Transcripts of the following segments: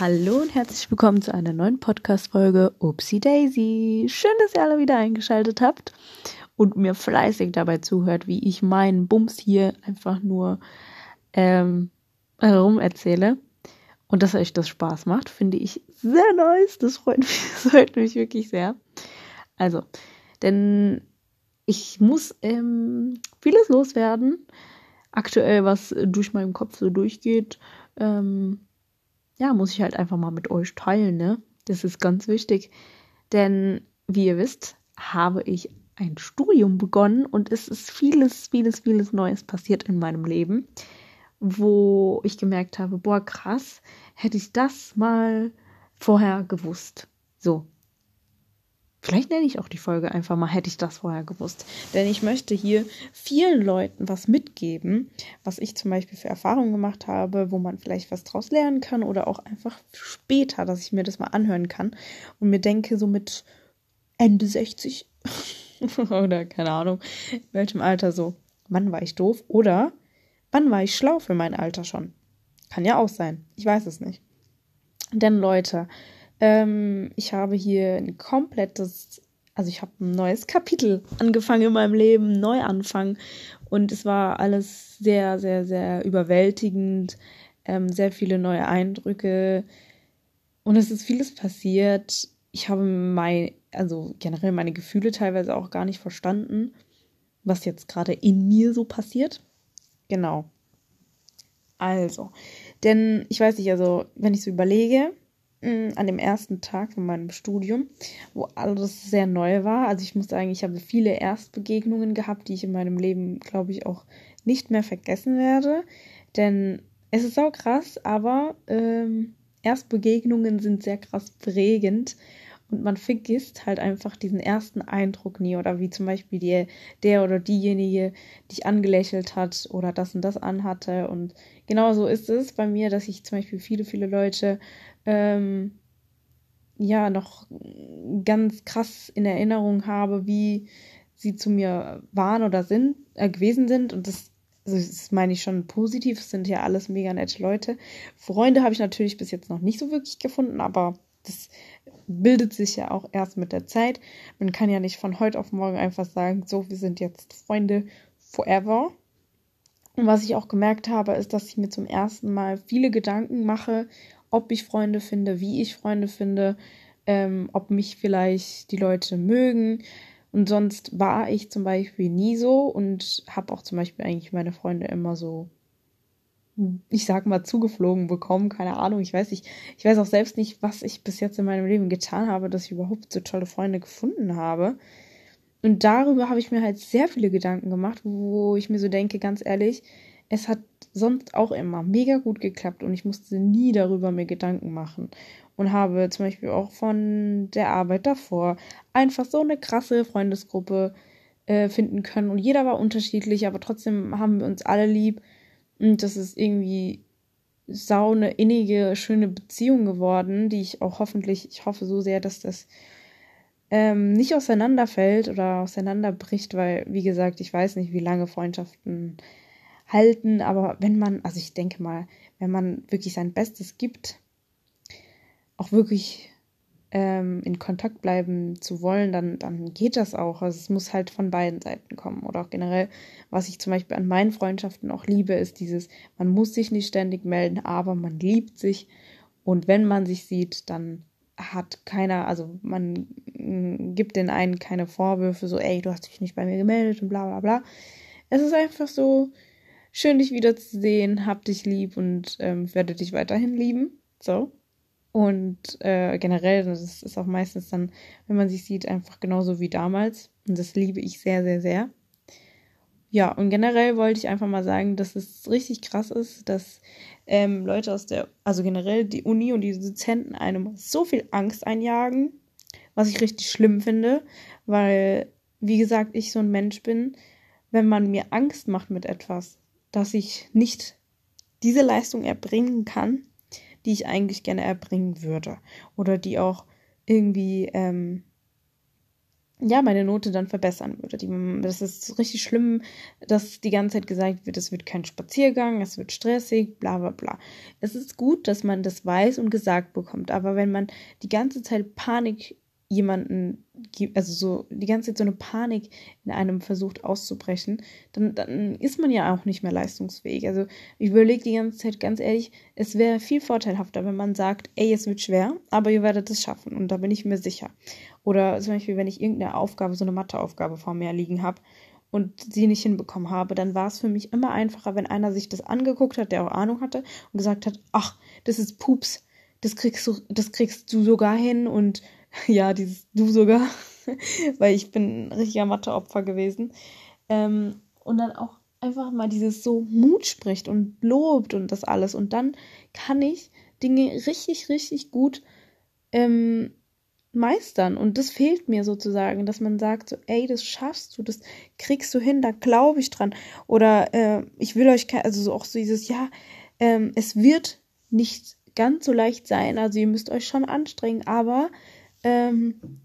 Hallo und herzlich willkommen zu einer neuen Podcast-Folge Upsi Daisy. Schön, dass ihr alle wieder eingeschaltet habt und mir fleißig dabei zuhört, wie ich meinen Bums hier einfach nur ähm, herum erzähle. Und dass euch das Spaß macht, finde ich sehr nice. Das freut mich, das freut mich wirklich sehr. Also, denn ich muss ähm, vieles loswerden. Aktuell, was durch meinen Kopf so durchgeht. Ähm, ja, muss ich halt einfach mal mit euch teilen, ne? Das ist ganz wichtig. Denn, wie ihr wisst, habe ich ein Studium begonnen und es ist vieles, vieles, vieles Neues passiert in meinem Leben, wo ich gemerkt habe, boah, krass, hätte ich das mal vorher gewusst. So, Vielleicht nenne ich auch die Folge einfach mal, hätte ich das vorher gewusst. Denn ich möchte hier vielen Leuten was mitgeben, was ich zum Beispiel für Erfahrungen gemacht habe, wo man vielleicht was draus lernen kann oder auch einfach später, dass ich mir das mal anhören kann und mir denke, so mit Ende 60 oder keine Ahnung, in welchem Alter so, wann war ich doof oder wann war ich schlau für mein Alter schon? Kann ja auch sein. Ich weiß es nicht. Denn Leute, ähm, ich habe hier ein komplettes, also ich habe ein neues Kapitel angefangen in meinem Leben, Neuanfang. Und es war alles sehr, sehr, sehr überwältigend, ähm, sehr viele neue Eindrücke. Und es ist vieles passiert. Ich habe mein, also generell meine Gefühle teilweise auch gar nicht verstanden, was jetzt gerade in mir so passiert. Genau. Also, denn ich weiß nicht, also wenn ich so überlege, an dem ersten Tag von meinem Studium, wo alles sehr neu war. Also ich muss sagen, ich habe viele Erstbegegnungen gehabt, die ich in meinem Leben, glaube ich, auch nicht mehr vergessen werde. Denn es ist auch krass, aber ähm, Erstbegegnungen sind sehr krass prägend und man vergisst halt einfach diesen ersten Eindruck nie oder wie zum Beispiel die, der oder diejenige dich angelächelt hat oder das und das anhatte und genau so ist es bei mir, dass ich zum Beispiel viele, viele Leute ähm, ja noch ganz krass in Erinnerung habe, wie sie zu mir waren oder sind, äh, gewesen sind. Und das, also das meine ich schon positiv. Es sind ja alles mega nette Leute. Freunde habe ich natürlich bis jetzt noch nicht so wirklich gefunden, aber das bildet sich ja auch erst mit der Zeit. Man kann ja nicht von heute auf morgen einfach sagen, so, wir sind jetzt Freunde forever. Und was ich auch gemerkt habe, ist, dass ich mir zum ersten Mal viele Gedanken mache, ob ich Freunde finde, wie ich Freunde finde, ähm, ob mich vielleicht die Leute mögen. Und sonst war ich zum Beispiel nie so und habe auch zum Beispiel eigentlich meine Freunde immer so, ich sag mal, zugeflogen bekommen. Keine Ahnung, ich weiß nicht. Ich weiß auch selbst nicht, was ich bis jetzt in meinem Leben getan habe, dass ich überhaupt so tolle Freunde gefunden habe. Und darüber habe ich mir halt sehr viele Gedanken gemacht, wo ich mir so denke, ganz ehrlich, es hat sonst auch immer mega gut geklappt und ich musste nie darüber mir Gedanken machen. Und habe zum Beispiel auch von der Arbeit davor einfach so eine krasse Freundesgruppe äh, finden können. Und jeder war unterschiedlich, aber trotzdem haben wir uns alle lieb. Und das ist irgendwie sau eine innige, schöne Beziehung geworden, die ich auch hoffentlich, ich hoffe so sehr, dass das ähm, nicht auseinanderfällt oder auseinanderbricht, weil, wie gesagt, ich weiß nicht, wie lange Freundschaften halten, aber wenn man, also ich denke mal, wenn man wirklich sein Bestes gibt, auch wirklich ähm, in Kontakt bleiben zu wollen, dann, dann geht das auch. Also es muss halt von beiden Seiten kommen. Oder auch generell, was ich zum Beispiel an meinen Freundschaften auch liebe, ist dieses, man muss sich nicht ständig melden, aber man liebt sich. Und wenn man sich sieht, dann hat keiner, also man mm, gibt den einen keine Vorwürfe, so, ey, du hast dich nicht bei mir gemeldet und bla bla bla. Es ist einfach so, Schön, dich wiederzusehen. Hab dich lieb und ähm, werde dich weiterhin lieben. So. Und äh, generell, das ist auch meistens dann, wenn man sich sieht, einfach genauso wie damals. Und das liebe ich sehr, sehr, sehr. Ja, und generell wollte ich einfach mal sagen, dass es richtig krass ist, dass ähm, Leute aus der, also generell die Uni und die Dozenten einem so viel Angst einjagen, was ich richtig schlimm finde, weil, wie gesagt, ich so ein Mensch bin, wenn man mir Angst macht mit etwas, dass ich nicht diese Leistung erbringen kann, die ich eigentlich gerne erbringen würde. Oder die auch irgendwie, ähm, ja, meine Note dann verbessern würde. Die, das ist richtig schlimm, dass die ganze Zeit gesagt wird, es wird kein Spaziergang, es wird stressig, bla bla bla. Es ist gut, dass man das weiß und gesagt bekommt, aber wenn man die ganze Zeit Panik jemanden gibt, also so die ganze Zeit so eine Panik in einem versucht auszubrechen, dann, dann ist man ja auch nicht mehr leistungsfähig. Also ich überlege die ganze Zeit ganz ehrlich, es wäre viel vorteilhafter, wenn man sagt, ey, es wird schwer, aber ihr werdet es schaffen und da bin ich mir sicher. Oder zum Beispiel, wenn ich irgendeine Aufgabe, so eine Matheaufgabe vor mir liegen habe und sie nicht hinbekommen habe, dann war es für mich immer einfacher, wenn einer sich das angeguckt hat, der auch Ahnung hatte und gesagt hat, ach, das ist Pups, das kriegst du, das kriegst du sogar hin und ja, dieses Du sogar, weil ich bin ein richtiger Matheopfer gewesen. Ähm, und dann auch einfach mal dieses so Mut spricht und lobt und das alles. Und dann kann ich Dinge richtig, richtig gut ähm, meistern. Und das fehlt mir sozusagen, dass man sagt, so, ey, das schaffst du, das kriegst du hin, da glaube ich dran. Oder äh, ich will euch, also so auch so dieses, ja, ähm, es wird nicht ganz so leicht sein. Also ihr müsst euch schon anstrengen, aber ähm,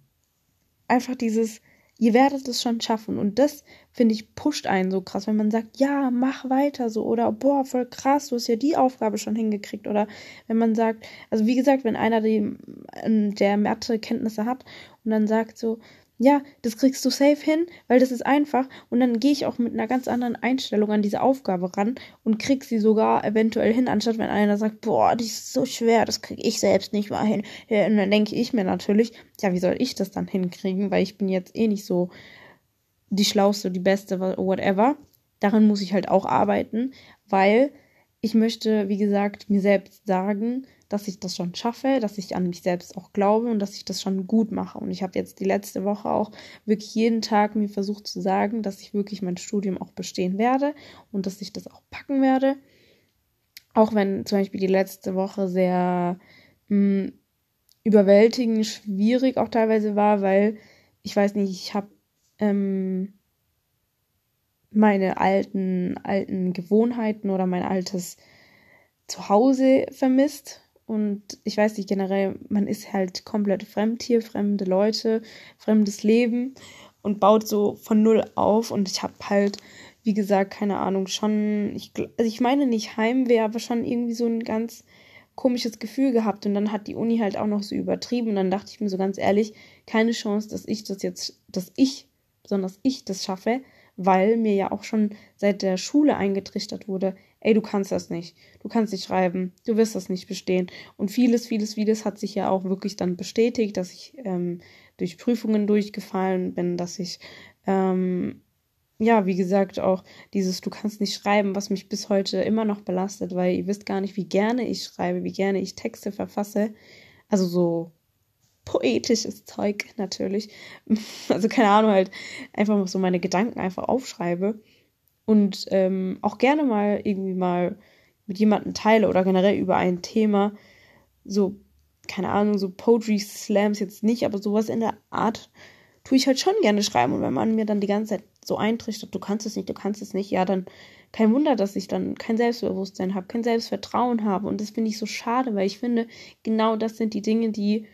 einfach dieses, ihr werdet es schon schaffen. Und das, finde ich, pusht einen so krass, wenn man sagt, ja, mach weiter so oder boah, voll krass, du hast ja die Aufgabe schon hingekriegt. Oder wenn man sagt, also wie gesagt, wenn einer die, ähm, der Mathe-Kenntnisse hat und dann sagt so, ja, das kriegst du safe hin, weil das ist einfach. Und dann gehe ich auch mit einer ganz anderen Einstellung an diese Aufgabe ran und krieg sie sogar eventuell hin, anstatt wenn einer sagt, boah, die ist so schwer, das kriege ich selbst nicht mal hin. Und dann denke ich mir natürlich, ja, wie soll ich das dann hinkriegen, weil ich bin jetzt eh nicht so die schlauste, die beste, whatever. Daran muss ich halt auch arbeiten, weil ich möchte, wie gesagt, mir selbst sagen, dass ich das schon schaffe, dass ich an mich selbst auch glaube und dass ich das schon gut mache. Und ich habe jetzt die letzte Woche auch wirklich jeden Tag mir versucht zu sagen, dass ich wirklich mein Studium auch bestehen werde und dass ich das auch packen werde. Auch wenn zum Beispiel die letzte Woche sehr mh, hm, überwältigend, schwierig auch teilweise war, weil ich weiß nicht, ich habe ähm, meine alten, alten Gewohnheiten oder mein altes Zuhause vermisst und ich weiß nicht, generell, man ist halt komplett fremd hier, fremde Leute, fremdes Leben und baut so von null auf. Und ich habe halt, wie gesagt, keine Ahnung, schon, ich, also ich meine nicht Heimweh, aber schon irgendwie so ein ganz komisches Gefühl gehabt. Und dann hat die Uni halt auch noch so übertrieben. Und dann dachte ich mir so ganz ehrlich, keine Chance, dass ich das jetzt, dass ich, besonders ich das schaffe, weil mir ja auch schon seit der Schule eingetrichtert wurde, ey, du kannst das nicht, du kannst nicht schreiben, du wirst das nicht bestehen. Und vieles, vieles, vieles hat sich ja auch wirklich dann bestätigt, dass ich ähm, durch Prüfungen durchgefallen bin, dass ich, ähm, ja, wie gesagt, auch dieses Du kannst nicht schreiben, was mich bis heute immer noch belastet, weil ihr wisst gar nicht, wie gerne ich schreibe, wie gerne ich Texte verfasse. Also so poetisches Zeug natürlich. Also keine Ahnung, halt einfach so meine Gedanken einfach aufschreibe und ähm, auch gerne mal irgendwie mal mit jemandem teile oder generell über ein Thema. So, keine Ahnung, so Poetry Slams jetzt nicht, aber sowas in der Art tue ich halt schon gerne schreiben. Und wenn man mir dann die ganze Zeit so eintrichtert, du kannst es nicht, du kannst es nicht, ja, dann kein Wunder, dass ich dann kein Selbstbewusstsein habe, kein Selbstvertrauen habe. Und das finde ich so schade, weil ich finde, genau das sind die Dinge, die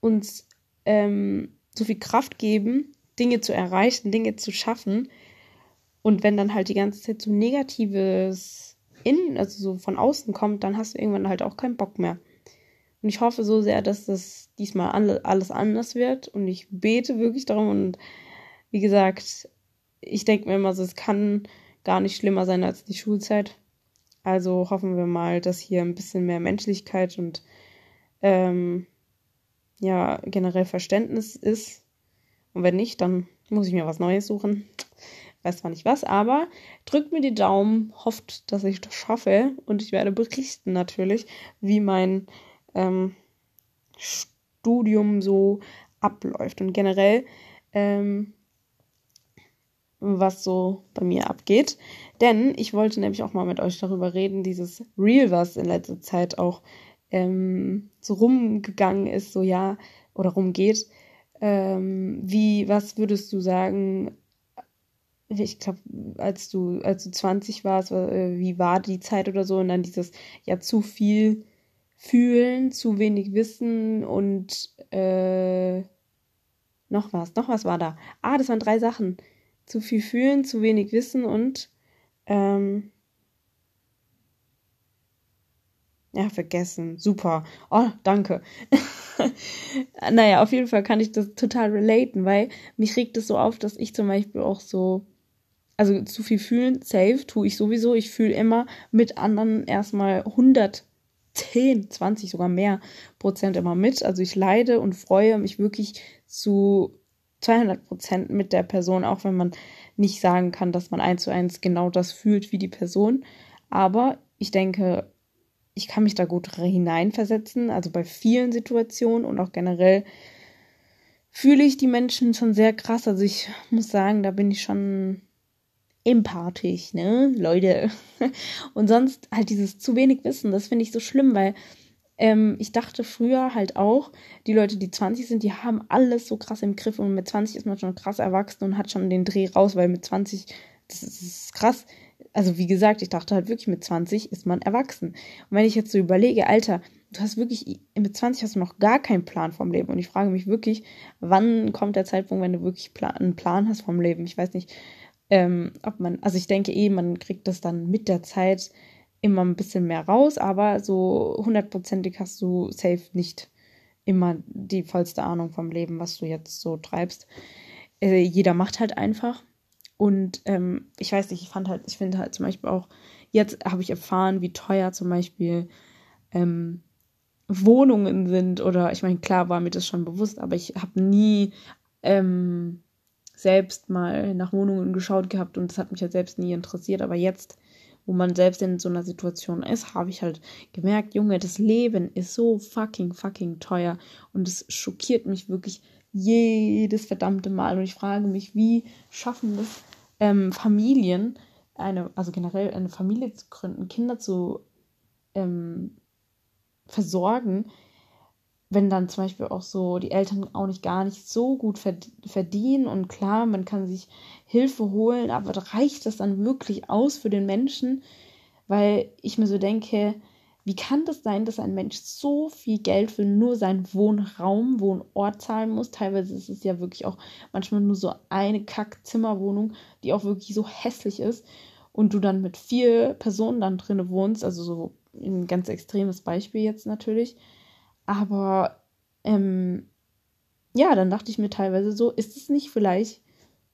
uns ähm, so viel Kraft geben, Dinge zu erreichen, Dinge zu schaffen. Und wenn dann halt die ganze Zeit so Negatives innen, also so von außen kommt, dann hast du irgendwann halt auch keinen Bock mehr. Und ich hoffe so sehr, dass das diesmal alles anders wird. Und ich bete wirklich darum. Und wie gesagt, ich denke mir immer so, es kann gar nicht schlimmer sein als die Schulzeit. Also hoffen wir mal, dass hier ein bisschen mehr Menschlichkeit und ähm, ja generell Verständnis ist. Und wenn nicht, dann muss ich mir was Neues suchen. Weiß zwar nicht was, aber drückt mir die Daumen, hofft, dass ich das schaffe. Und ich werde berichten natürlich, wie mein ähm, Studium so abläuft. Und generell, ähm, was so bei mir abgeht. Denn ich wollte nämlich auch mal mit euch darüber reden, dieses Real, was in letzter Zeit auch ähm, so rumgegangen ist, so ja, oder rumgeht. Ähm, wie, was würdest du sagen, ich glaube, als du, als du 20 warst, äh, wie war die Zeit oder so, und dann dieses, ja, zu viel fühlen, zu wenig wissen und äh, noch was, noch was war da. Ah, das waren drei Sachen. Zu viel fühlen, zu wenig wissen und ähm, ja, vergessen. Super. Oh, danke. naja, auf jeden Fall kann ich das total relaten, weil mich regt es so auf, dass ich zum Beispiel auch so, also zu viel fühlen, safe, tue ich sowieso. Ich fühle immer mit anderen erstmal 110, 20, sogar mehr Prozent immer mit. Also ich leide und freue mich wirklich zu 200 Prozent mit der Person, auch wenn man nicht sagen kann, dass man eins zu eins genau das fühlt wie die Person. Aber ich denke, ich kann mich da gut hineinversetzen, also bei vielen Situationen und auch generell fühle ich die Menschen schon sehr krass. Also ich muss sagen, da bin ich schon empathisch, ne, Leute. Und sonst halt dieses zu wenig Wissen, das finde ich so schlimm, weil ähm, ich dachte früher halt auch, die Leute, die 20 sind, die haben alles so krass im Griff und mit 20 ist man schon krass erwachsen und hat schon den Dreh raus, weil mit 20, das ist, das ist krass also wie gesagt, ich dachte halt wirklich, mit 20 ist man erwachsen. Und wenn ich jetzt so überlege, Alter, du hast wirklich, mit 20 hast du noch gar keinen Plan vom Leben. Und ich frage mich wirklich, wann kommt der Zeitpunkt, wenn du wirklich einen Plan hast vom Leben? Ich weiß nicht, ähm, ob man, also ich denke eh, man kriegt das dann mit der Zeit immer ein bisschen mehr raus, aber so hundertprozentig hast du safe nicht immer die vollste Ahnung vom Leben, was du jetzt so treibst. Äh, jeder macht halt einfach. Und ähm, ich weiß nicht, ich fand halt, ich finde halt zum Beispiel auch, jetzt habe ich erfahren, wie teuer zum Beispiel ähm, Wohnungen sind. Oder ich meine, klar war mir das schon bewusst, aber ich habe nie ähm, selbst mal nach Wohnungen geschaut gehabt und das hat mich halt selbst nie interessiert. Aber jetzt, wo man selbst in so einer Situation ist, habe ich halt gemerkt, Junge, das Leben ist so fucking, fucking teuer und es schockiert mich wirklich jedes verdammte Mal. Und ich frage mich, wie schaffen das ähm, Familien, eine, also generell eine Familie zu gründen, Kinder zu ähm, versorgen, wenn dann zum Beispiel auch so die Eltern auch nicht gar nicht so gut verdienen und klar, man kann sich Hilfe holen, aber reicht das dann wirklich aus für den Menschen? Weil ich mir so denke, wie kann das sein, dass ein Mensch so viel Geld für nur seinen Wohnraum, Wohnort zahlen muss? Teilweise ist es ja wirklich auch manchmal nur so eine Kackzimmerwohnung, die auch wirklich so hässlich ist und du dann mit vier Personen dann drinne wohnst, also so ein ganz extremes Beispiel jetzt natürlich. Aber ähm, ja, dann dachte ich mir teilweise so, ist es nicht vielleicht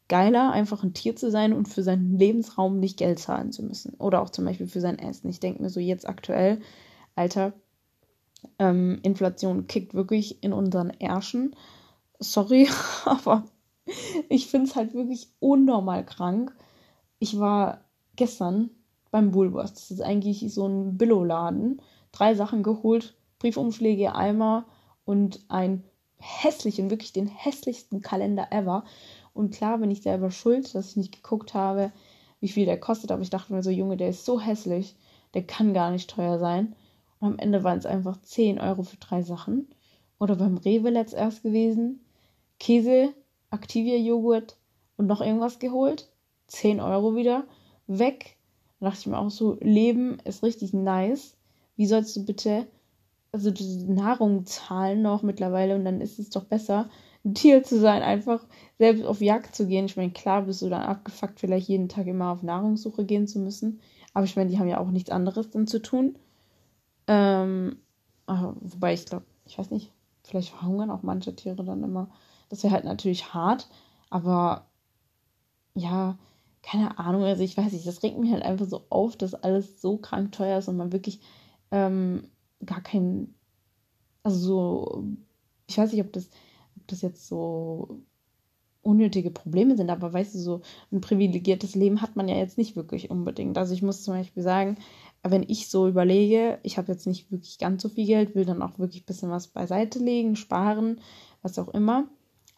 geiler, einfach ein Tier zu sein und für seinen Lebensraum nicht Geld zahlen zu müssen. Oder auch zum Beispiel für sein Essen. Ich denke mir so jetzt aktuell, Alter, ähm, Inflation kickt wirklich in unseren Ärschen. Sorry, aber ich finde es halt wirklich unnormal krank. Ich war gestern beim Woolworths. Das ist eigentlich so ein Billo-Laden. Drei Sachen geholt, Briefumschläge, Eimer und ein hässlichen, wirklich den hässlichsten Kalender ever. Und klar bin ich selber schuld, dass ich nicht geguckt habe, wie viel der kostet. Aber ich dachte mir so, Junge, der ist so hässlich, der kann gar nicht teuer sein. Und am Ende waren es einfach 10 Euro für drei Sachen. Oder beim Rewe letzt erst gewesen. Käse, Activia-Joghurt und noch irgendwas geholt. 10 Euro wieder. Weg. Da dachte ich mir auch so, Leben ist richtig nice. Wie sollst du bitte also diese Nahrung zahlen noch mittlerweile und dann ist es doch besser, ein Tier zu sein, einfach selbst auf Jagd zu gehen. Ich meine, klar bist du dann abgefuckt, vielleicht jeden Tag immer auf Nahrungssuche gehen zu müssen. Aber ich meine, die haben ja auch nichts anderes dann zu tun. Ähm, wobei ich glaube, ich weiß nicht, vielleicht verhungern auch manche Tiere dann immer. Das wäre halt natürlich hart, aber ja, keine Ahnung, also ich weiß nicht, das regt mich halt einfach so auf, dass alles so krank teuer ist und man wirklich ähm, gar kein, also so, ich weiß nicht, ob das das jetzt so unnötige Probleme sind, aber weißt du, so ein privilegiertes Leben hat man ja jetzt nicht wirklich unbedingt. Also ich muss zum Beispiel sagen, wenn ich so überlege, ich habe jetzt nicht wirklich ganz so viel Geld, will dann auch wirklich ein bisschen was beiseite legen, sparen, was auch immer.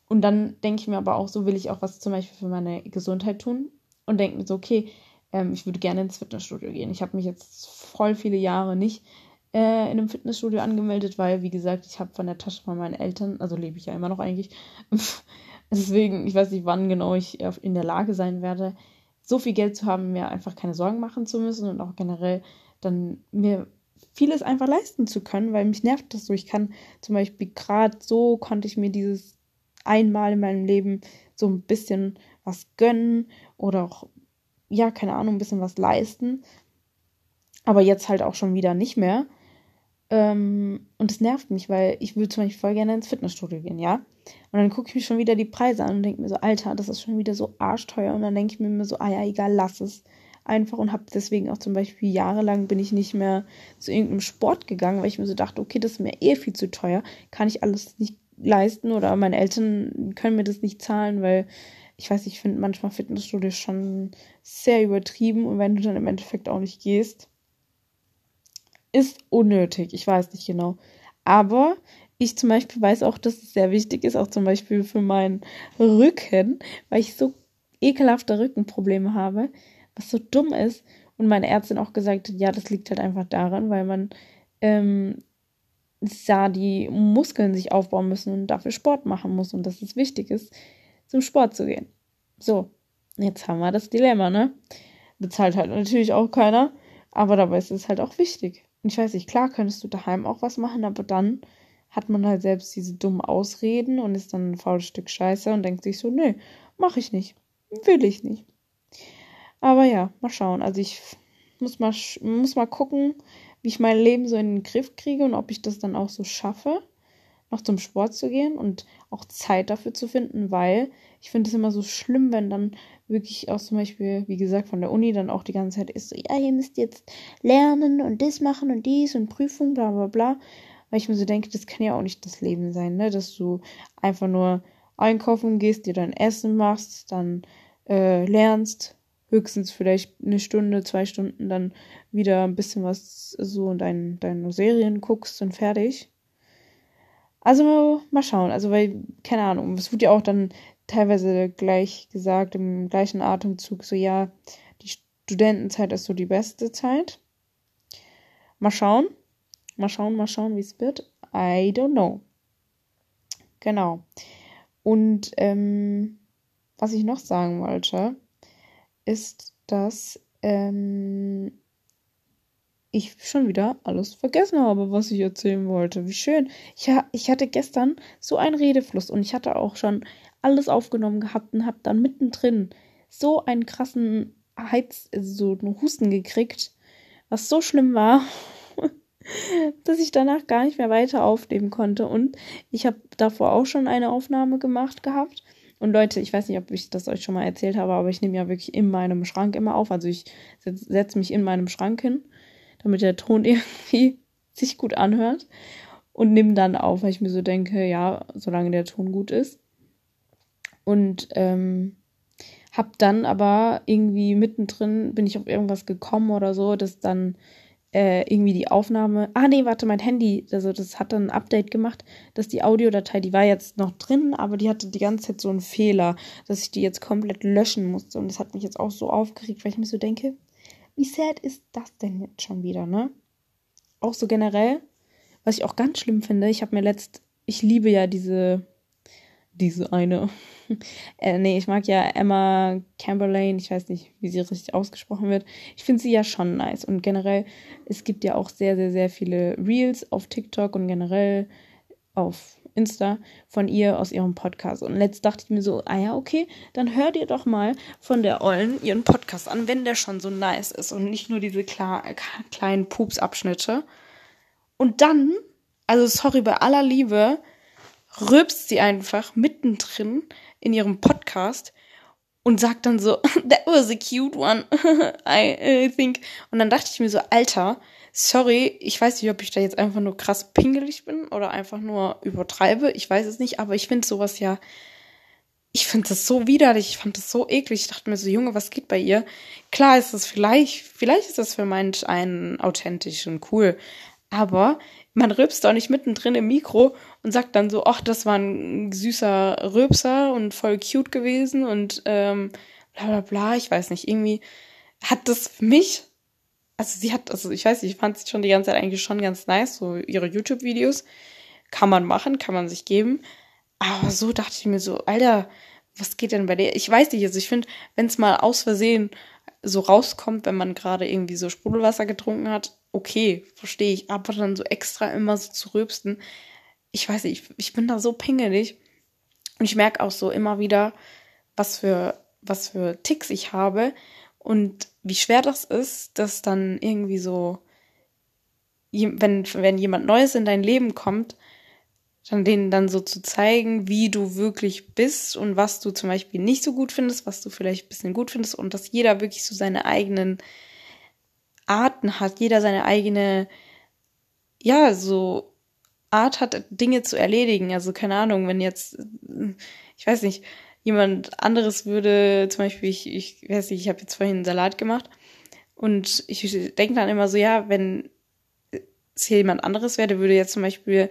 Und dann denke ich mir aber auch so, will ich auch was zum Beispiel für meine Gesundheit tun und denke mir so, okay, ähm, ich würde gerne ins Fitnessstudio gehen. Ich habe mich jetzt voll viele Jahre nicht äh, in einem Fitnessstudio angemeldet, weil, wie gesagt, ich habe von der Tasche von meinen Eltern, also lebe ich ja immer noch eigentlich, deswegen, ich weiß nicht, wann genau ich in der Lage sein werde, so viel Geld zu haben, mir einfach keine Sorgen machen zu müssen und auch generell dann mir vieles einfach leisten zu können, weil mich nervt das so. Ich kann zum Beispiel gerade so konnte ich mir dieses einmal in meinem Leben so ein bisschen was gönnen oder auch, ja, keine Ahnung, ein bisschen was leisten. Aber jetzt halt auch schon wieder nicht mehr. Ähm, und es nervt mich, weil ich würde zum Beispiel voll gerne ins Fitnessstudio gehen, ja. Und dann gucke ich mir schon wieder die Preise an und denke mir so, Alter, das ist schon wieder so arschteuer. Und dann denke ich mir immer so, ah ja, egal, lass es einfach und habe deswegen auch zum Beispiel jahrelang bin ich nicht mehr zu irgendeinem Sport gegangen, weil ich mir so dachte, okay, das ist mir eh viel zu teuer, kann ich alles nicht leisten oder meine Eltern können mir das nicht zahlen, weil ich weiß, ich finde manchmal Fitnessstudio schon sehr übertrieben und wenn du dann im Endeffekt auch nicht gehst, ist unnötig. Ich weiß nicht genau. Aber ich zum Beispiel weiß auch, dass es sehr wichtig ist, auch zum Beispiel für meinen Rücken, weil ich so ekelhafte Rückenprobleme habe, was so dumm ist. Und meine Ärztin auch gesagt hat, ja, das liegt halt einfach daran, weil man ähm, die Muskeln sich aufbauen müssen und dafür Sport machen muss und dass es wichtig ist, zum Sport zu gehen. So, jetzt haben wir das Dilemma, ne? Bezahlt halt natürlich auch keiner, aber dabei ist es halt auch wichtig. Und ich weiß nicht, klar könntest du daheim auch was machen, aber dann hat man halt selbst diese dummen Ausreden und ist dann ein faules Stück Scheiße und denkt sich so, nö, mach ich nicht. Will ich nicht. Aber ja, mal schauen. Also ich muss mal, muss mal gucken, wie ich mein Leben so in den Griff kriege und ob ich das dann auch so schaffe, noch zum Sport zu gehen und auch Zeit dafür zu finden, weil ich finde es immer so schlimm, wenn dann wirklich auch zum Beispiel, wie gesagt, von der Uni dann auch die ganze Zeit ist so, ja, ihr müsst jetzt lernen und das machen und dies und Prüfung, bla bla bla. Weil ich mir so denke, das kann ja auch nicht das Leben sein, ne? Dass du einfach nur einkaufen gehst, dir dein Essen machst, dann äh, lernst, höchstens vielleicht eine Stunde, zwei Stunden dann wieder ein bisschen was so in deinen, deine Serien guckst und fertig. Also mal schauen. Also, weil, keine Ahnung, es wird ja auch dann teilweise gleich gesagt, im gleichen Atemzug, so ja, die Studentenzeit ist so die beste Zeit. Mal schauen. Mal schauen, mal schauen, wie es wird. I don't know. Genau. Und ähm, was ich noch sagen wollte, ist, dass ähm, ich schon wieder alles vergessen habe, was ich erzählen wollte. Wie schön. Ich, ich hatte gestern so einen Redefluss und ich hatte auch schon alles aufgenommen gehabt und habe dann mittendrin so einen krassen Heiz, also so einen Husten gekriegt, was so schlimm war, dass ich danach gar nicht mehr weiter aufnehmen konnte. Und ich habe davor auch schon eine Aufnahme gemacht gehabt und Leute, ich weiß nicht, ob ich das euch schon mal erzählt habe, aber ich nehme ja wirklich in meinem Schrank immer auf. Also ich setze setz mich in meinem Schrank hin, damit der Ton irgendwie sich gut anhört. Und nehme dann auf, weil ich mir so denke, ja, solange der Ton gut ist. Und ähm, hab dann aber irgendwie mittendrin, bin ich auf irgendwas gekommen oder so, dass dann äh, irgendwie die Aufnahme. Ah, nee, warte, mein Handy, also das hat dann ein Update gemacht, dass die Audiodatei, die war jetzt noch drin, aber die hatte die ganze Zeit so einen Fehler, dass ich die jetzt komplett löschen musste. Und das hat mich jetzt auch so aufgeregt, weil ich mir so denke, wie sad ist das denn jetzt schon wieder, ne? Auch so generell, was ich auch ganz schlimm finde, ich habe mir letzt, ich liebe ja diese diese eine. äh, nee, ich mag ja Emma Camberlain, ich weiß nicht, wie sie richtig ausgesprochen wird. Ich finde sie ja schon nice. Und generell, es gibt ja auch sehr, sehr, sehr viele Reels auf TikTok und generell auf Insta von ihr aus ihrem Podcast. Und letzt dachte ich mir so, ah ja, okay, dann hör dir doch mal von der Ollen ihren Podcast an, wenn der schon so nice ist und nicht nur diese klar, kleinen Pupsabschnitte. Und dann, also sorry, bei aller Liebe, rülpst sie einfach mittendrin in ihrem Podcast und sagt dann so, that was a cute one, I, I think. Und dann dachte ich mir so, Alter, sorry, ich weiß nicht, ob ich da jetzt einfach nur krass pingelig bin oder einfach nur übertreibe. Ich weiß es nicht, aber ich finde sowas ja, ich finde das so widerlich, ich fand das so eklig. Ich dachte mir so, Junge, was geht bei ihr? Klar ist das vielleicht, vielleicht ist das für manch einen authentisch und cool, aber man rülpst doch nicht mittendrin im Mikro und sagt dann so, ach, das war ein süßer Rülpser und voll cute gewesen und ähm, bla bla bla, ich weiß nicht, irgendwie hat das für mich, also sie hat, also ich weiß nicht, ich fand sie schon die ganze Zeit eigentlich schon ganz nice, so ihre YouTube-Videos kann man machen, kann man sich geben, aber so dachte ich mir so, Alter, was geht denn bei dir? Ich weiß nicht, also ich finde, wenn es mal aus Versehen so rauskommt, wenn man gerade irgendwie so Sprudelwasser getrunken hat, okay, verstehe ich, aber dann so extra immer so zu rülpsten, ich weiß nicht, ich, ich bin da so pingelig. Und ich merke auch so immer wieder, was für, was für Ticks ich habe und wie schwer das ist, dass dann irgendwie so, wenn, wenn jemand Neues in dein Leben kommt, dann denen dann so zu zeigen, wie du wirklich bist und was du zum Beispiel nicht so gut findest, was du vielleicht ein bisschen gut findest und dass jeder wirklich so seine eigenen Arten hat, jeder seine eigene, ja, so Art hat, Dinge zu erledigen. Also keine Ahnung, wenn jetzt, ich weiß nicht, jemand anderes würde, zum Beispiel, ich, ich weiß nicht, ich habe jetzt vorhin einen Salat gemacht und ich denke dann immer so, ja, wenn es hier jemand anderes wäre, der würde jetzt zum Beispiel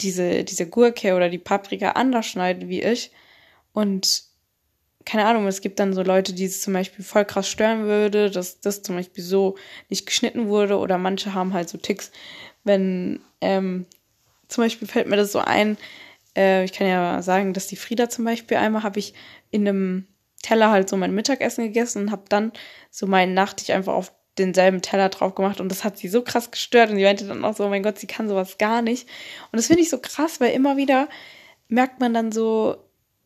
diese, diese Gurke oder die Paprika anders schneiden wie ich. Und keine Ahnung, es gibt dann so Leute, die es zum Beispiel voll krass stören würde, dass das zum Beispiel so nicht geschnitten wurde. Oder manche haben halt so Ticks, wenn ähm, zum Beispiel fällt mir das so ein, äh, ich kann ja sagen, dass die Frieda zum Beispiel einmal habe ich in einem Teller halt so mein Mittagessen gegessen und habe dann so meinen Nachtisch einfach auf denselben Teller drauf gemacht und das hat sie so krass gestört und sie meinte dann auch so, oh mein Gott, sie kann sowas gar nicht. Und das finde ich so krass, weil immer wieder merkt man dann so,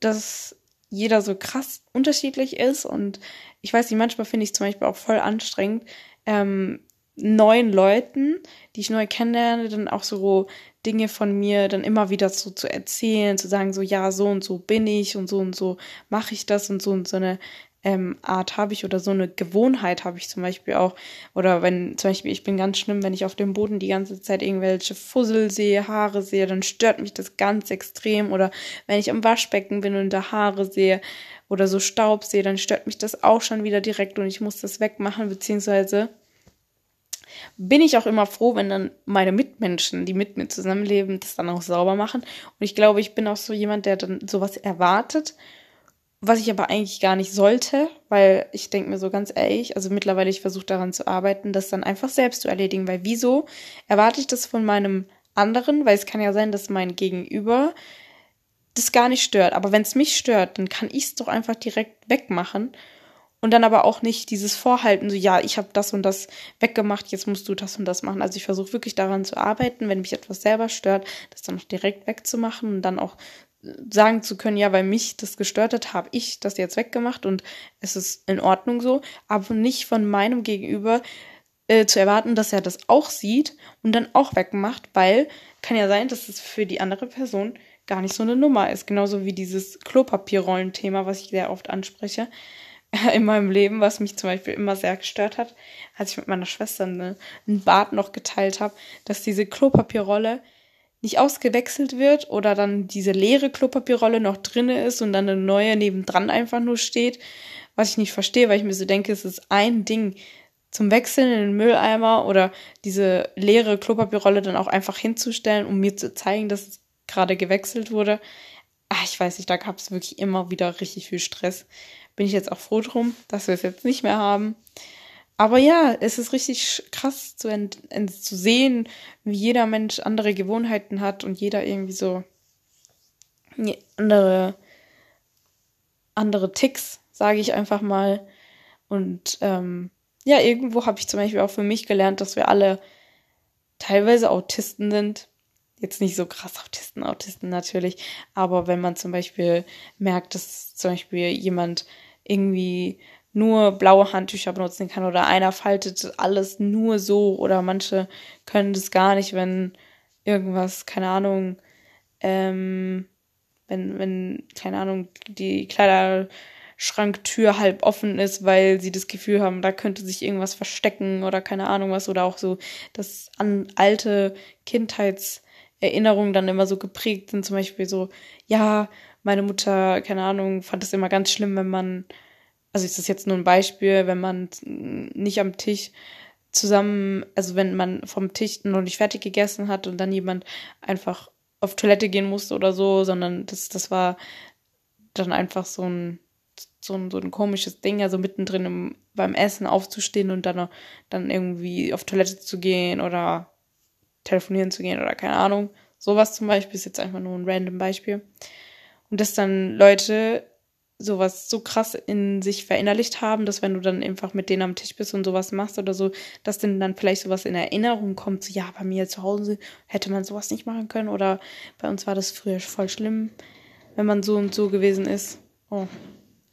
dass jeder so krass unterschiedlich ist. Und ich weiß nicht, manchmal finde ich zum Beispiel auch voll anstrengend, ähm, neuen Leuten, die ich neu kennenlerne, dann auch so Dinge von mir dann immer wieder so zu erzählen, zu sagen, so ja, so und so bin ich und so und so mache ich das und so und so eine ähm, Art habe ich oder so eine Gewohnheit habe ich zum Beispiel auch. Oder wenn zum Beispiel, ich bin ganz schlimm, wenn ich auf dem Boden die ganze Zeit irgendwelche Fussel sehe, Haare sehe, dann stört mich das ganz extrem. Oder wenn ich am Waschbecken bin und da Haare sehe oder so Staub sehe, dann stört mich das auch schon wieder direkt und ich muss das wegmachen, beziehungsweise bin ich auch immer froh, wenn dann meine Mitmenschen, die mit mir zusammenleben, das dann auch sauber machen. Und ich glaube, ich bin auch so jemand, der dann sowas erwartet was ich aber eigentlich gar nicht sollte, weil ich denke mir so ganz ehrlich, also mittlerweile ich versuche daran zu arbeiten, das dann einfach selbst zu erledigen, weil wieso erwarte ich das von meinem anderen, weil es kann ja sein, dass mein Gegenüber das gar nicht stört, aber wenn es mich stört, dann kann ich es doch einfach direkt wegmachen und dann aber auch nicht dieses Vorhalten, so ja, ich habe das und das weggemacht, jetzt musst du das und das machen. Also ich versuche wirklich daran zu arbeiten, wenn mich etwas selber stört, das dann auch direkt wegzumachen und dann auch sagen zu können, ja, weil mich das gestört hat, habe ich das jetzt weggemacht und es ist in Ordnung so, aber nicht von meinem Gegenüber äh, zu erwarten, dass er das auch sieht und dann auch wegmacht, weil kann ja sein, dass es für die andere Person gar nicht so eine Nummer ist. Genauso wie dieses Klopapierrollen-Thema, was ich sehr oft anspreche in meinem Leben, was mich zum Beispiel immer sehr gestört hat, als ich mit meiner Schwester eine, ein Bad noch geteilt habe, dass diese Klopapierrolle nicht ausgewechselt wird oder dann diese leere Klopapierrolle noch drinne ist und dann eine neue nebendran einfach nur steht, was ich nicht verstehe, weil ich mir so denke, es ist ein Ding zum Wechseln in den Mülleimer oder diese leere Klopapierrolle dann auch einfach hinzustellen, um mir zu zeigen, dass es gerade gewechselt wurde. Ach, ich weiß nicht, da gab es wirklich immer wieder richtig viel Stress. Bin ich jetzt auch froh drum, dass wir es jetzt nicht mehr haben. Aber ja, es ist richtig krass zu, zu sehen, wie jeder Mensch andere Gewohnheiten hat und jeder irgendwie so andere, andere Ticks, sage ich einfach mal. Und ähm, ja, irgendwo habe ich zum Beispiel auch für mich gelernt, dass wir alle teilweise Autisten sind. Jetzt nicht so krass Autisten, Autisten natürlich, aber wenn man zum Beispiel merkt, dass zum Beispiel jemand irgendwie nur blaue Handtücher benutzen kann oder einer faltet alles nur so oder manche können das gar nicht, wenn irgendwas, keine Ahnung, ähm, wenn, wenn, keine Ahnung, die Kleiderschranktür halb offen ist, weil sie das Gefühl haben, da könnte sich irgendwas verstecken oder keine Ahnung was oder auch so, dass an alte Kindheitserinnerungen dann immer so geprägt sind, zum Beispiel so, ja, meine Mutter, keine Ahnung, fand es immer ganz schlimm, wenn man also ist das jetzt nur ein Beispiel, wenn man nicht am Tisch zusammen, also wenn man vom Tisch noch nicht fertig gegessen hat und dann jemand einfach auf Toilette gehen musste oder so, sondern das, das war dann einfach so ein, so ein, so ein komisches Ding, also mittendrin im, beim Essen aufzustehen und dann, dann irgendwie auf Toilette zu gehen oder telefonieren zu gehen oder keine Ahnung. Sowas zum Beispiel ist jetzt einfach nur ein random Beispiel. Und dass dann Leute sowas so krass in sich verinnerlicht haben, dass wenn du dann einfach mit denen am Tisch bist und sowas machst oder so, dass denen dann vielleicht sowas in Erinnerung kommt, so ja, bei mir zu Hause hätte man sowas nicht machen können oder bei uns war das früher voll schlimm. wenn man so und so gewesen ist. Oh,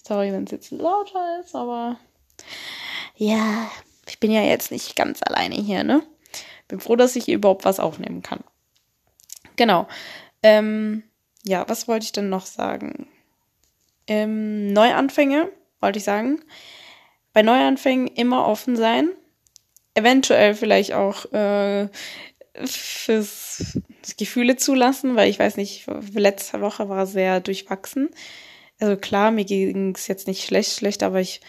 sorry, wenn es jetzt lauter ist, aber ja, ich bin ja jetzt nicht ganz alleine hier, ne? Bin froh, dass ich hier überhaupt was aufnehmen kann. Genau. Ähm, ja, was wollte ich denn noch sagen? Ähm, Neuanfänge, wollte ich sagen. Bei Neuanfängen immer offen sein. Eventuell vielleicht auch äh, fürs Gefühle zulassen, weil ich weiß nicht, letzte Woche war sehr durchwachsen. Also klar, mir ging es jetzt nicht schlecht, schlecht, aber ich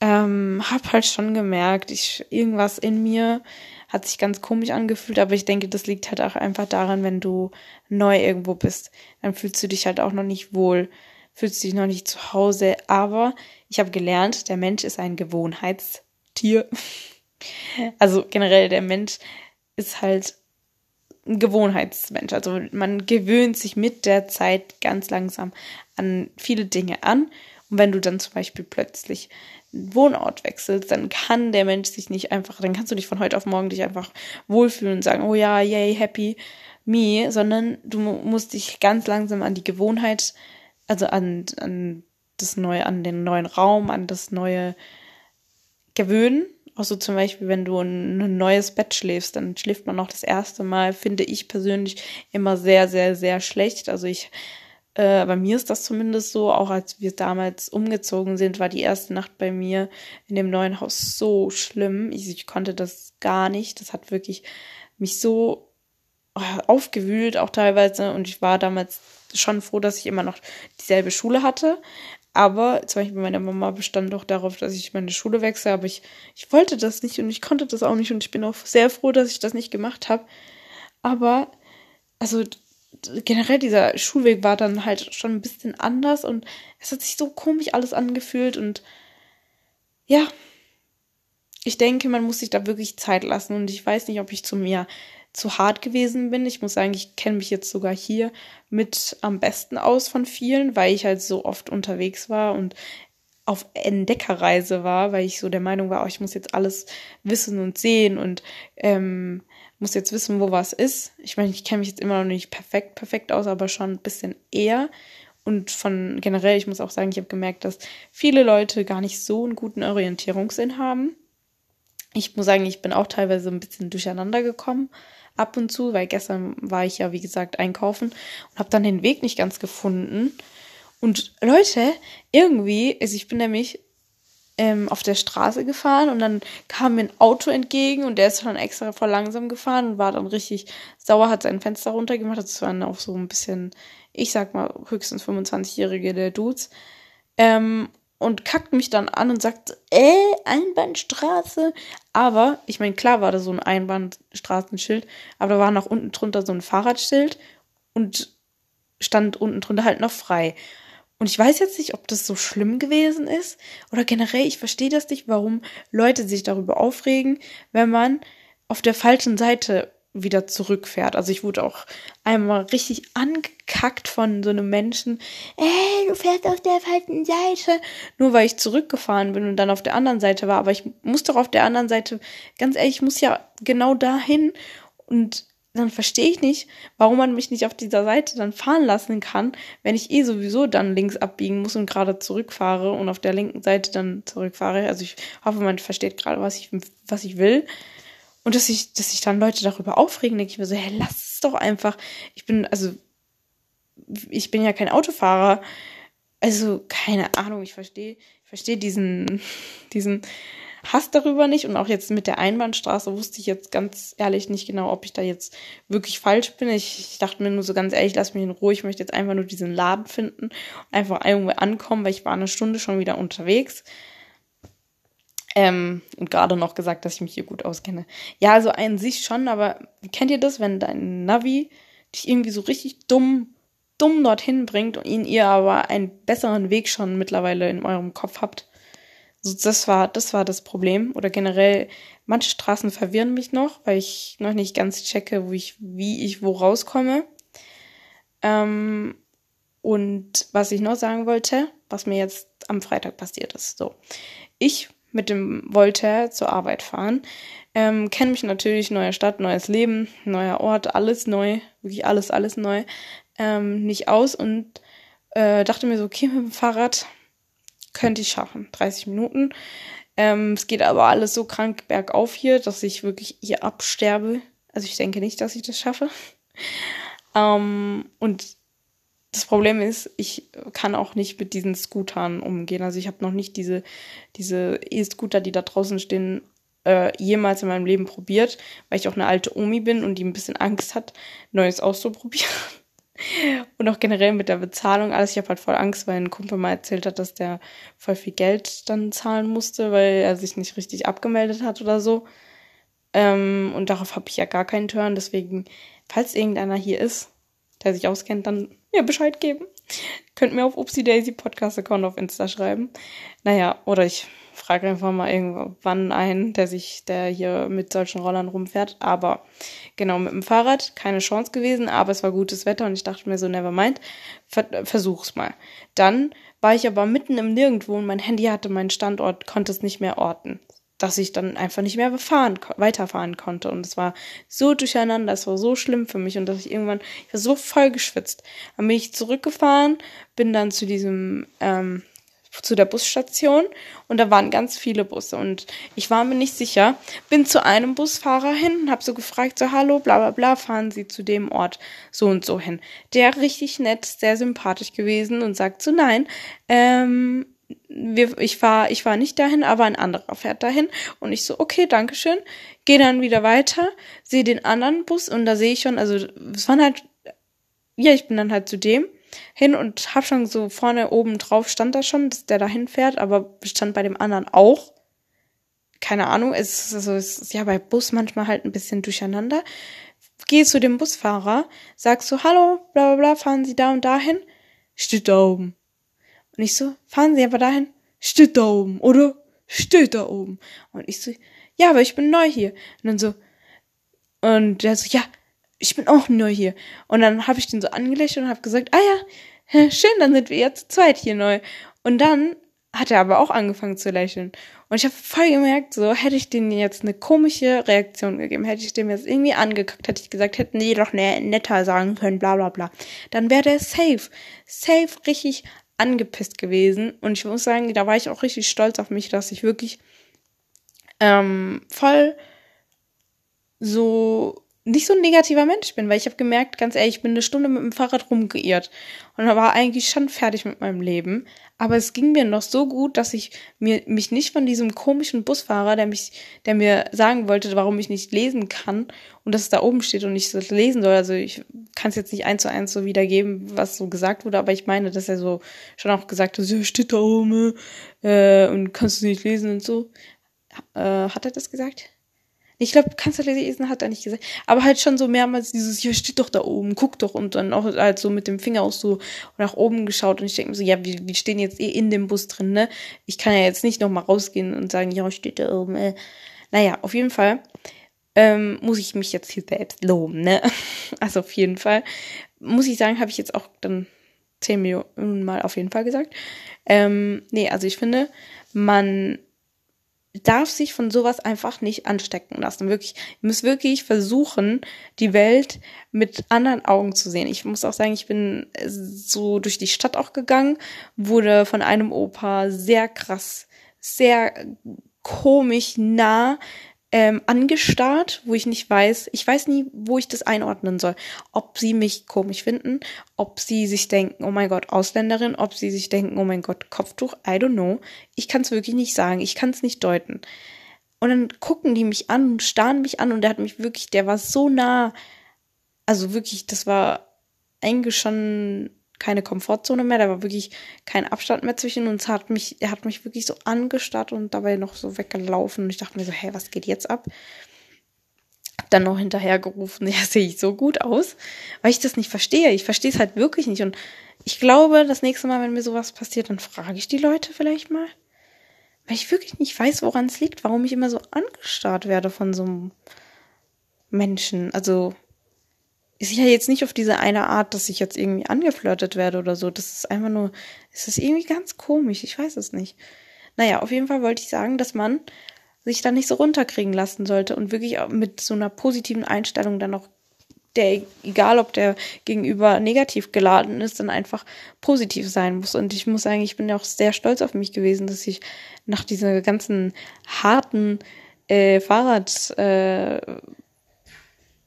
ähm, habe halt schon gemerkt, ich irgendwas in mir hat sich ganz komisch angefühlt, aber ich denke, das liegt halt auch einfach daran, wenn du neu irgendwo bist, dann fühlst du dich halt auch noch nicht wohl, fühlst dich noch nicht zu Hause, aber ich habe gelernt, der Mensch ist ein Gewohnheitstier. Also generell der Mensch ist halt ein Gewohnheitsmensch. Also man gewöhnt sich mit der Zeit ganz langsam an viele Dinge an. Und wenn du dann zum Beispiel plötzlich einen Wohnort wechselst, dann kann der Mensch sich nicht einfach, dann kannst du nicht von heute auf morgen dich einfach wohlfühlen und sagen, oh ja, yay, happy me, sondern du musst dich ganz langsam an die Gewohnheit, also an, an das neue, an den neuen Raum, an das neue gewöhnen auch so zum Beispiel, wenn du ein, neues Bett schläfst, dann schläft man auch das erste Mal, finde ich persönlich, immer sehr, sehr, sehr schlecht. Also ich, äh, bei mir ist das zumindest so, auch als wir damals umgezogen sind, war die erste Nacht bei mir in dem neuen Haus so schlimm. Ich, ich konnte das gar nicht. Das hat wirklich mich so äh, aufgewühlt, auch teilweise. Und ich war damals schon froh, dass ich immer noch dieselbe Schule hatte. Aber zum Beispiel meine Mama bestand doch darauf, dass ich meine Schule wechsle, aber ich, ich wollte das nicht und ich konnte das auch nicht und ich bin auch sehr froh, dass ich das nicht gemacht habe. Aber, also generell dieser Schulweg war dann halt schon ein bisschen anders und es hat sich so komisch alles angefühlt und ja, ich denke, man muss sich da wirklich Zeit lassen und ich weiß nicht, ob ich zu mir zu hart gewesen bin. Ich muss sagen, ich kenne mich jetzt sogar hier mit am besten aus von vielen, weil ich halt so oft unterwegs war und auf Entdeckerreise war, weil ich so der Meinung war, oh, ich muss jetzt alles wissen und sehen und ähm, muss jetzt wissen, wo was ist. Ich meine, ich kenne mich jetzt immer noch nicht perfekt, perfekt aus, aber schon ein bisschen eher. Und von generell, ich muss auch sagen, ich habe gemerkt, dass viele Leute gar nicht so einen guten Orientierungssinn haben. Ich muss sagen, ich bin auch teilweise ein bisschen durcheinander gekommen ab und zu, weil gestern war ich ja, wie gesagt, einkaufen und habe dann den Weg nicht ganz gefunden. Und Leute, irgendwie, also ich bin nämlich ähm, auf der Straße gefahren und dann kam mir ein Auto entgegen und der ist dann extra voll langsam gefahren und war dann richtig sauer, hat sein Fenster runtergemacht. Das waren auch so ein bisschen, ich sag mal, höchstens 25-Jährige der Dudes. Ähm, und kackt mich dann an und sagt, äh, Einbahnstraße. Aber, ich meine, klar war da so ein Einbahnstraßenschild, aber da war noch unten drunter so ein Fahrradschild und stand unten drunter halt noch frei. Und ich weiß jetzt nicht, ob das so schlimm gewesen ist oder generell, ich verstehe das nicht, warum Leute sich darüber aufregen, wenn man auf der falschen Seite wieder zurückfährt. Also ich wurde auch einmal richtig angekackt von so einem Menschen. Ey, du fährst auf der falschen Seite. Nur weil ich zurückgefahren bin und dann auf der anderen Seite war. Aber ich muss doch auf der anderen Seite, ganz ehrlich, ich muss ja genau dahin. Und dann verstehe ich nicht, warum man mich nicht auf dieser Seite dann fahren lassen kann, wenn ich eh sowieso dann links abbiegen muss und gerade zurückfahre und auf der linken Seite dann zurückfahre. Also ich hoffe, man versteht gerade, was ich, was ich will. Und dass sich, dass sich dann Leute darüber aufregen, denke ich mir so, hey, lass es doch einfach. Ich bin, also, ich bin ja kein Autofahrer. Also, keine Ahnung, ich verstehe, ich verstehe diesen, diesen Hass darüber nicht. Und auch jetzt mit der Einbahnstraße wusste ich jetzt ganz ehrlich nicht genau, ob ich da jetzt wirklich falsch bin. Ich, ich dachte mir nur so ganz ehrlich, lass mich in Ruhe. Ich möchte jetzt einfach nur diesen Laden finden, einfach irgendwo ankommen, weil ich war eine Stunde schon wieder unterwegs. Ähm, und gerade noch gesagt, dass ich mich hier gut auskenne. Ja, also an sich schon, aber kennt ihr das, wenn dein Navi dich irgendwie so richtig dumm, dumm dorthin bringt und ihn ihr aber einen besseren Weg schon mittlerweile in eurem Kopf habt? Also das war, das war das Problem. Oder generell, manche Straßen verwirren mich noch, weil ich noch nicht ganz checke, wo ich, wie ich wo rauskomme. Ähm, und was ich noch sagen wollte, was mir jetzt am Freitag passiert ist. So. Ich mit dem Voltaire zur Arbeit fahren. Ähm, kenne mich natürlich, neue Stadt, neues Leben, neuer Ort, alles neu, wirklich alles, alles neu. ähm, nicht aus und äh, dachte mir so, okay, mit dem Fahrrad könnte ich schaffen. 30 Minuten. Ähm, es geht aber alles so krank bergauf hier, dass ich wirklich hier absterbe. Also ich denke nicht, dass ich das schaffe. ähm, und das Problem ist, ich kann auch nicht mit diesen Scootern umgehen. Also ich habe noch nicht diese diese E-Scooter, die da draußen stehen, äh, jemals in meinem Leben probiert, weil ich auch eine alte Omi bin und die ein bisschen Angst hat, Neues auszuprobieren. Und auch generell mit der Bezahlung, alles. Ich habe halt voll Angst, weil ein Kumpel mal erzählt hat, dass der voll viel Geld dann zahlen musste, weil er sich nicht richtig abgemeldet hat oder so. Ähm, und darauf habe ich ja gar keinen Turn. Deswegen, falls irgendeiner hier ist, der sich auskennt, dann mir Bescheid geben. Könnt mir auf Upsi Daisy Podcast Account auf Insta schreiben. Naja, oder ich frage einfach mal irgendwann einen, der sich, der hier mit solchen Rollern rumfährt. Aber genau, mit dem Fahrrad keine Chance gewesen, aber es war gutes Wetter und ich dachte mir so, never mind, ver versuch's mal. Dann war ich aber mitten im Nirgendwo und mein Handy hatte meinen Standort, konnte es nicht mehr orten dass ich dann einfach nicht mehr fahren, weiterfahren konnte. Und es war so durcheinander, es war so schlimm für mich und dass ich irgendwann, ich war so voll geschwitzt. Dann bin ich zurückgefahren, bin dann zu diesem, ähm, zu der Busstation und da waren ganz viele Busse und ich war mir nicht sicher. Bin zu einem Busfahrer hin und habe so gefragt, so hallo, bla bla bla, fahren Sie zu dem Ort so und so hin. Der richtig nett, sehr sympathisch gewesen und sagt so, nein, ähm, wir, ich war ich war nicht dahin, aber ein anderer fährt dahin und ich so okay, danke schön, gehe dann wieder weiter, sehe den anderen Bus und da sehe ich schon, also es waren halt ja, ich bin dann halt zu dem hin und hab schon so vorne oben drauf stand da schon, dass der dahin fährt, aber stand bei dem anderen auch. Keine Ahnung, es ist, also, es ist ja bei Bus manchmal halt ein bisschen durcheinander. Geh zu dem Busfahrer, sagst so, hallo, bla bla bla, fahren Sie da und dahin? Steht da oben. Und ich so, fahren Sie aber dahin? Steht da oben, oder? Steht da oben. Und ich so, ja, aber ich bin neu hier. Und dann so, und der so, ja, ich bin auch neu hier. Und dann habe ich den so angelächelt und habe gesagt, ah ja, schön, dann sind wir jetzt zu zweit hier neu. Und dann hat er aber auch angefangen zu lächeln. Und ich habe voll gemerkt, so hätte ich denen jetzt eine komische Reaktion gegeben, hätte ich dem jetzt irgendwie angeguckt, hätte ich gesagt, hätten die doch ne, netter sagen können, bla bla bla. Dann wäre der safe, safe richtig angepisst gewesen. Und ich muss sagen, da war ich auch richtig stolz auf mich, dass ich wirklich ähm, voll so nicht so ein negativer Mensch bin, weil ich habe gemerkt, ganz ehrlich, ich bin eine Stunde mit dem Fahrrad rumgeirrt und war eigentlich schon fertig mit meinem Leben. Aber es ging mir noch so gut, dass ich mir mich nicht von diesem komischen Busfahrer, der mich, der mir sagen wollte, warum ich nicht lesen kann und dass es da oben steht und ich das lesen soll. Also ich kann es jetzt nicht eins zu eins so wiedergeben, was so gesagt wurde, aber ich meine, dass er so schon auch gesagt hat, ja, steht da oben äh, und kannst du nicht lesen und so. Äh, hat er das gesagt? Ich glaube, Kanzler lesen hat er nicht gesagt. Aber halt schon so mehrmals dieses, hier steht doch da oben, guck doch und dann auch halt so mit dem Finger auch so nach oben geschaut und ich denke mir so, ja, wir, wir stehen jetzt eh in dem Bus drin, ne? Ich kann ja jetzt nicht nochmal rausgehen und sagen, ja, steht da oben, äh. Naja, auf jeden Fall ähm, muss ich mich jetzt hier selbst loben, ne? Also auf jeden Fall muss ich sagen, habe ich jetzt auch dann zehn Millionen Mal auf jeden Fall gesagt. Ähm, nee, also ich finde, man darf sich von sowas einfach nicht anstecken lassen. Wirklich, ihr müsst wirklich versuchen, die Welt mit anderen Augen zu sehen. Ich muss auch sagen, ich bin so durch die Stadt auch gegangen, wurde von einem Opa sehr krass, sehr komisch nah ähm, angestarrt, wo ich nicht weiß, ich weiß nie, wo ich das einordnen soll. Ob sie mich komisch finden, ob sie sich denken, oh mein Gott, Ausländerin, ob sie sich denken, oh mein Gott, Kopftuch, I don't know. Ich kann es wirklich nicht sagen, ich kann es nicht deuten. Und dann gucken die mich an und starren mich an und der hat mich wirklich, der war so nah. Also wirklich, das war eigentlich schon keine Komfortzone mehr, da war wirklich kein Abstand mehr zwischen uns, hat mich, er hat mich wirklich so angestarrt und dabei noch so weggelaufen und ich dachte mir so, hey, was geht jetzt ab? Dann noch hinterher gerufen, ja, sehe ich so gut aus, weil ich das nicht verstehe. Ich verstehe es halt wirklich nicht und ich glaube, das nächste Mal, wenn mir sowas passiert, dann frage ich die Leute vielleicht mal, weil ich wirklich nicht weiß, woran es liegt, warum ich immer so angestarrt werde von so einem Menschen. Also ist ja jetzt nicht auf diese eine Art, dass ich jetzt irgendwie angeflirtet werde oder so. Das ist einfach nur, es ist irgendwie ganz komisch. Ich weiß es nicht. Naja, auf jeden Fall wollte ich sagen, dass man sich da nicht so runterkriegen lassen sollte und wirklich mit so einer positiven Einstellung dann auch der, egal ob der gegenüber negativ geladen ist, dann einfach positiv sein muss. Und ich muss sagen, ich bin ja auch sehr stolz auf mich gewesen, dass ich nach dieser ganzen harten äh, Fahrradreise, äh,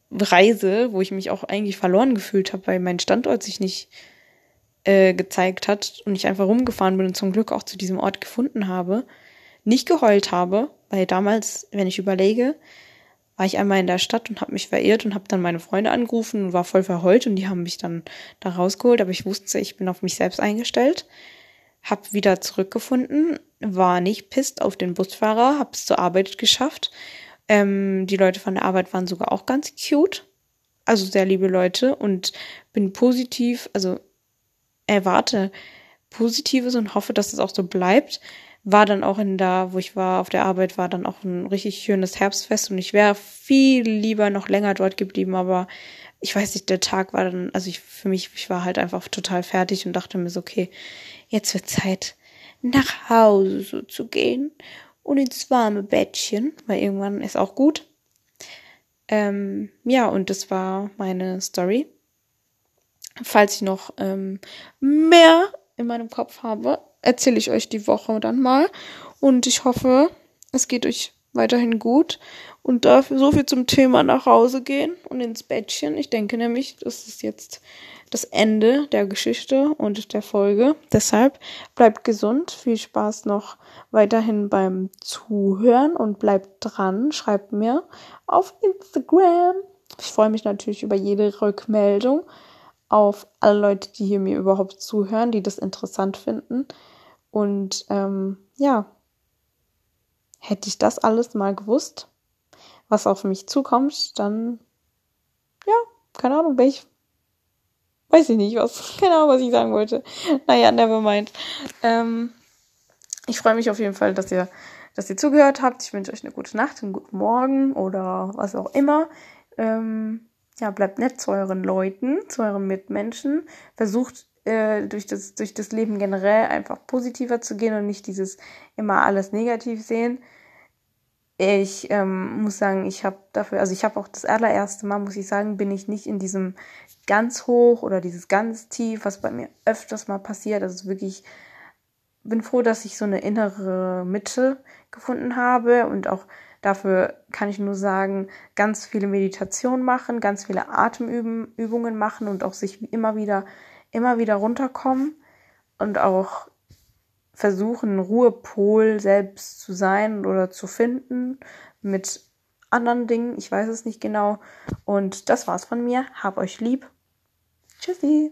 wo ich mich auch eigentlich verloren gefühlt habe, weil mein Standort sich nicht äh, gezeigt hat und ich einfach rumgefahren bin und zum Glück auch zu diesem Ort gefunden habe, nicht geheult habe, weil damals, wenn ich überlege, war ich einmal in der Stadt und habe mich verirrt und habe dann meine Freunde angerufen und war voll verheult und die haben mich dann da rausgeholt, aber ich wusste, ich bin auf mich selbst eingestellt, habe wieder zurückgefunden, war nicht pisst auf den Busfahrer, habe es zur Arbeit geschafft. Ähm, die Leute von der Arbeit waren sogar auch ganz cute, also sehr liebe Leute und bin positiv, also erwarte Positives und hoffe, dass es auch so bleibt. War dann auch in da, wo ich war, auf der Arbeit war dann auch ein richtig schönes Herbstfest und ich wäre viel lieber noch länger dort geblieben, aber ich weiß nicht, der Tag war dann, also ich, für mich, ich war halt einfach total fertig und dachte mir so, okay, jetzt wird Zeit, nach Hause zu gehen und ins warme Bettchen, weil irgendwann ist auch gut. Ähm, ja, und das war meine Story. Falls ich noch ähm, mehr in meinem Kopf habe, erzähle ich euch die Woche dann mal. Und ich hoffe, es geht euch weiterhin gut. Und dafür so viel zum Thema nach Hause gehen und ins Bettchen. Ich denke nämlich, das ist jetzt das Ende der Geschichte und der Folge. Deshalb bleibt gesund. Viel Spaß noch weiterhin beim Zuhören und bleibt dran. Schreibt mir auf Instagram. Ich freue mich natürlich über jede Rückmeldung auf alle Leute, die hier mir überhaupt zuhören, die das interessant finden. Und ähm, ja, hätte ich das alles mal gewusst, was auf mich zukommt, dann ja, keine Ahnung, wäre weiß ich nicht, was, Ahnung, was ich sagen wollte. Naja, never mind. Ähm, ich freue mich auf jeden Fall, dass ihr, dass ihr zugehört habt. Ich wünsche euch eine gute Nacht, einen guten Morgen oder was auch immer. Ähm, ja, bleibt nett zu euren Leuten, zu euren Mitmenschen. Versucht äh, durch, das, durch das Leben generell einfach positiver zu gehen und nicht dieses immer alles negativ sehen. Ich ähm, muss sagen, ich habe dafür, also ich habe auch das allererste Mal, muss ich sagen, bin ich nicht in diesem ganz hoch oder dieses ganz tief, was bei mir öfters mal passiert. Also wirklich, bin froh, dass ich so eine innere Mitte gefunden habe und auch Dafür kann ich nur sagen, ganz viele Meditationen machen, ganz viele Atemübungen machen und auch sich immer wieder, immer wieder runterkommen und auch versuchen, Ruhepol selbst zu sein oder zu finden mit anderen Dingen. Ich weiß es nicht genau. Und das war's von mir. Hab euch lieb. Tschüssi.